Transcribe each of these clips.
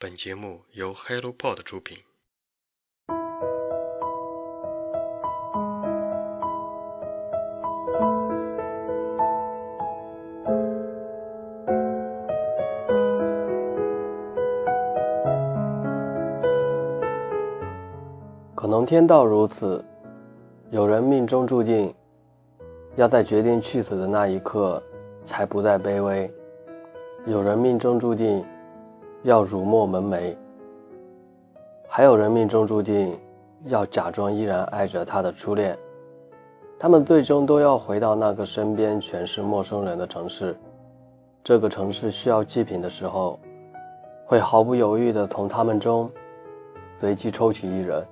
本节目由 HelloPod 出品。可能天道如此，有人命中注定要在决定去死的那一刻才不再卑微，有人命中注定要辱没门楣，还有人命中注定要假装依然爱着他的初恋。他们最终都要回到那个身边全是陌生人的城市，这个城市需要祭品的时候，会毫不犹豫地从他们中随机抽取一人。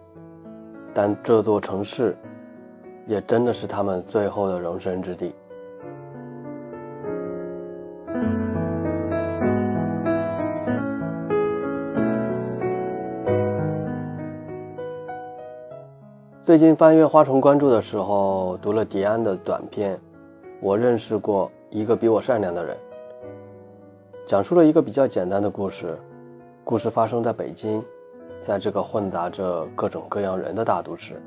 但这座城市，也真的是他们最后的容身之地。最近翻阅《花虫关注》的时候，读了迪安的短片《我认识过一个比我善良的人》，讲述了一个比较简单的故事。故事发生在北京。在这个混杂着各种各样人的大都市，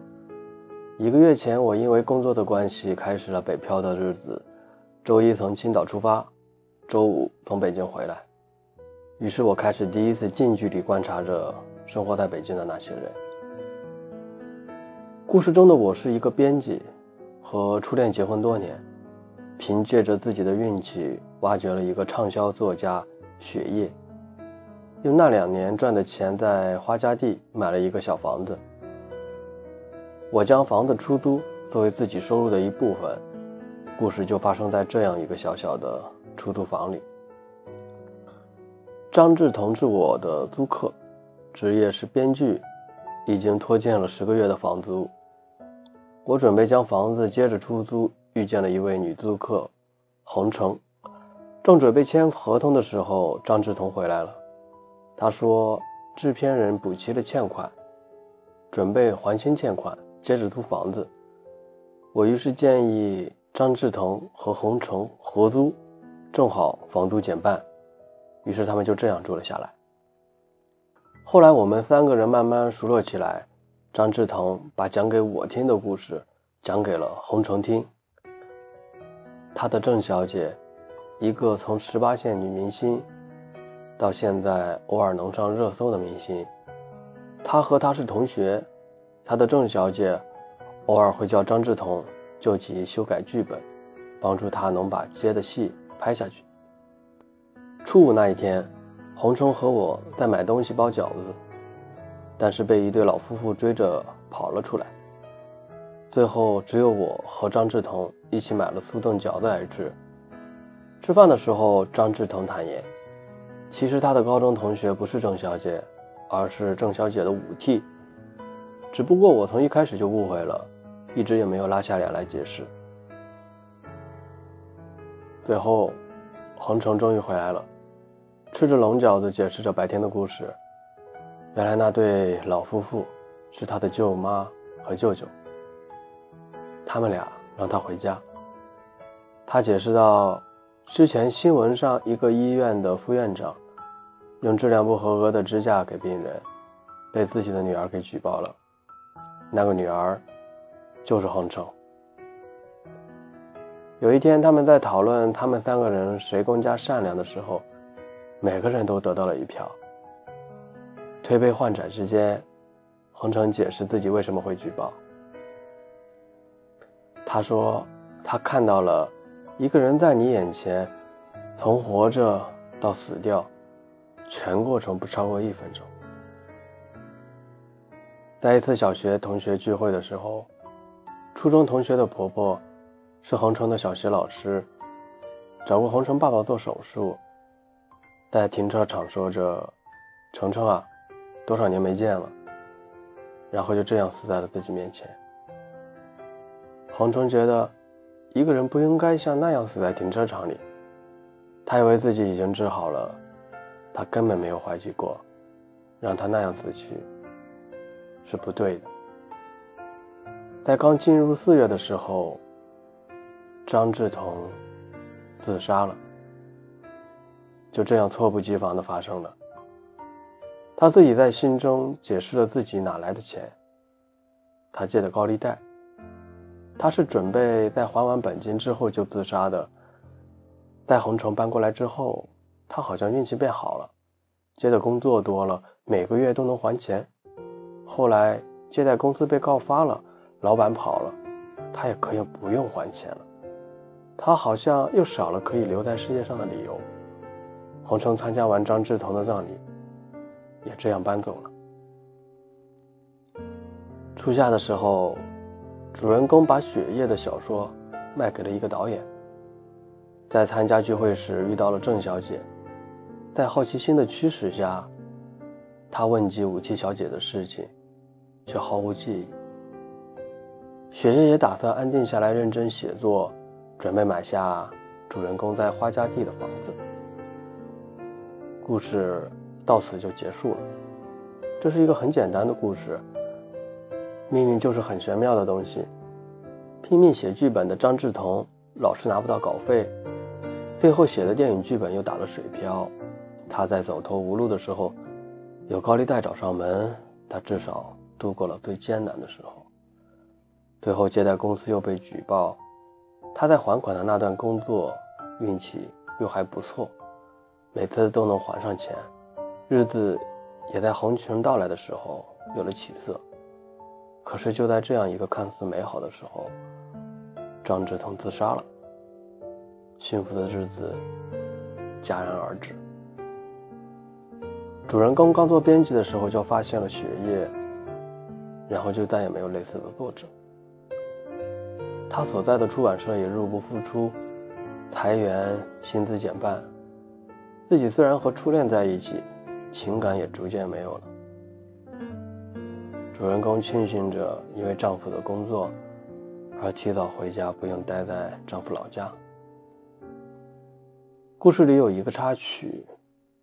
一个月前，我因为工作的关系开始了北漂的日子。周一从青岛出发，周五从北京回来。于是我开始第一次近距离观察着生活在北京的那些人。故事中的我是一个编辑，和初恋结婚多年，凭借着自己的运气，挖掘了一个畅销作家雪夜。用那两年赚的钱在花家地买了一个小房子。我将房子出租作为自己收入的一部分。故事就发生在这样一个小小的出租房里。张志同是我的租客，职业是编剧，已经拖欠了十个月的房租。我准备将房子接着出租，遇见了一位女租客，洪成。正准备签合同的时候，张志同回来了。他说：“制片人补齐了欠款，准备还清欠款，接着租房子。”我于是建议张志腾和洪成合租，正好房租减半。于是他们就这样住了下来。后来我们三个人慢慢熟络起来，张志腾把讲给我听的故事讲给了洪成听。他的郑小姐，一个从十八线女明星。到现在偶尔能上热搜的明星，他和他是同学，他的郑小姐偶尔会叫张志同救急修改剧本，帮助他能把接的戏拍下去。初五那一天，洪成和我在买东西包饺子，但是被一对老夫妇追着跑了出来。最后只有我和张志腾一起买了速冻饺子来吃。吃饭的时候，张志腾坦言。其实他的高中同学不是郑小姐，而是郑小姐的五 T。只不过我从一开始就误会了，一直也没有拉下脸来解释。最后，恒城终于回来了，吃着龙饺子，解释着白天的故事。原来那对老夫妇是他的舅妈和舅舅，他们俩让他回家。他解释道。之前新闻上，一个医院的副院长用质量不合格的支架给病人，被自己的女儿给举报了。那个女儿就是恒成。有一天，他们在讨论他们三个人谁更加善良的时候，每个人都得到了一票。推杯换盏之间，恒成解释自己为什么会举报。他说，他看到了。一个人在你眼前，从活着到死掉，全过程不超过一分钟。在一次小学同学聚会的时候，初中同学的婆婆是恒城的小学老师，找过恒城爸爸做手术，在停车场说着：“程程啊，多少年没见了。”然后就这样死在了自己面前。黄成觉得。一个人不应该像那样死在停车场里。他以为自己已经治好了，他根本没有怀疑过，让他那样死去是不对的。在刚进入四月的时候，张志同自杀了，就这样猝不及防的发生了。他自己在信中解释了自己哪来的钱。他借的高利贷，他是准备在还完本金之后就自杀的。在红城搬过来之后，他好像运气变好了，接的工作多了，每个月都能还钱。后来借贷公司被告发了，老板跑了，他也可以不用还钱了。他好像又少了可以留在世界上的理由。红城参加完张志同的葬礼，也这样搬走了。初夏的时候，主人公把雪夜的小说卖给了一个导演。在参加聚会时遇到了郑小姐，在好奇心的驱使下，他问及武七小姐的事情，却毫无记忆。雪夜也打算安定下来认真写作，准备买下主人公在花家地的房子。故事到此就结束了。这是一个很简单的故事。命运就是很玄妙的东西。拼命写剧本的张志同老是拿不到稿费，最后写的电影剧本又打了水漂。他在走投无路的时候，有高利贷找上门，他至少度过了最艰难的时候。最后借贷公司又被举报，他在还款的那段工作运气又还不错，每次都能还上钱，日子也在红尘到来的时候有了起色。可是就在这样一个看似美好的时候，张志通自杀了。幸福的日子戛然而止。主人公刚做编辑的时候就发现了血液，然后就再也没有类似的作者。他所在的出版社也入不敷出，裁员，薪资减半。自己虽然和初恋在一起，情感也逐渐没有了。主人公庆幸着，因为丈夫的工作而提早回家，不用待在丈夫老家。故事里有一个插曲，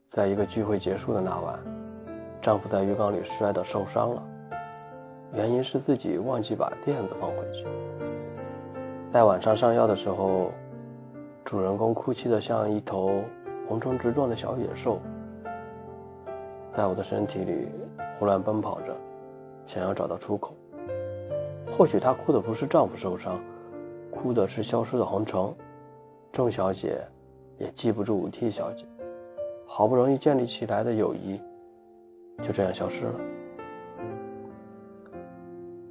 在一个聚会结束的那晚，丈夫在浴缸里摔得受伤了，原因是自己忘记把垫子放回去。在晚上上药的时候，主人公哭泣得像一头横冲直撞的小野兽，在我的身体里胡乱奔跑着。想要找到出口，或许她哭的不是丈夫受伤，哭的是消失的红城。郑小姐也记不住武替小姐，好不容易建立起来的友谊，就这样消失了。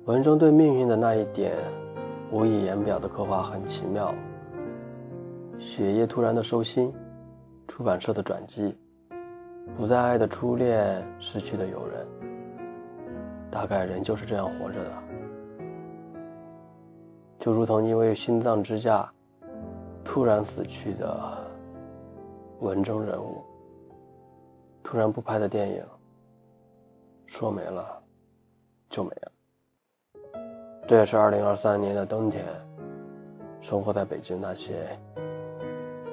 文中对命运的那一点，无以言表的刻画很奇妙。雪夜突然的收心，出版社的转机，不再爱的初恋，失去的友人。大概人就是这样活着的，就如同因为心脏支架突然死去的文中人物，突然不拍的电影，说没了就没了。这也是二零二三年的冬天，生活在北京那些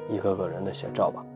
一个个人的写照吧。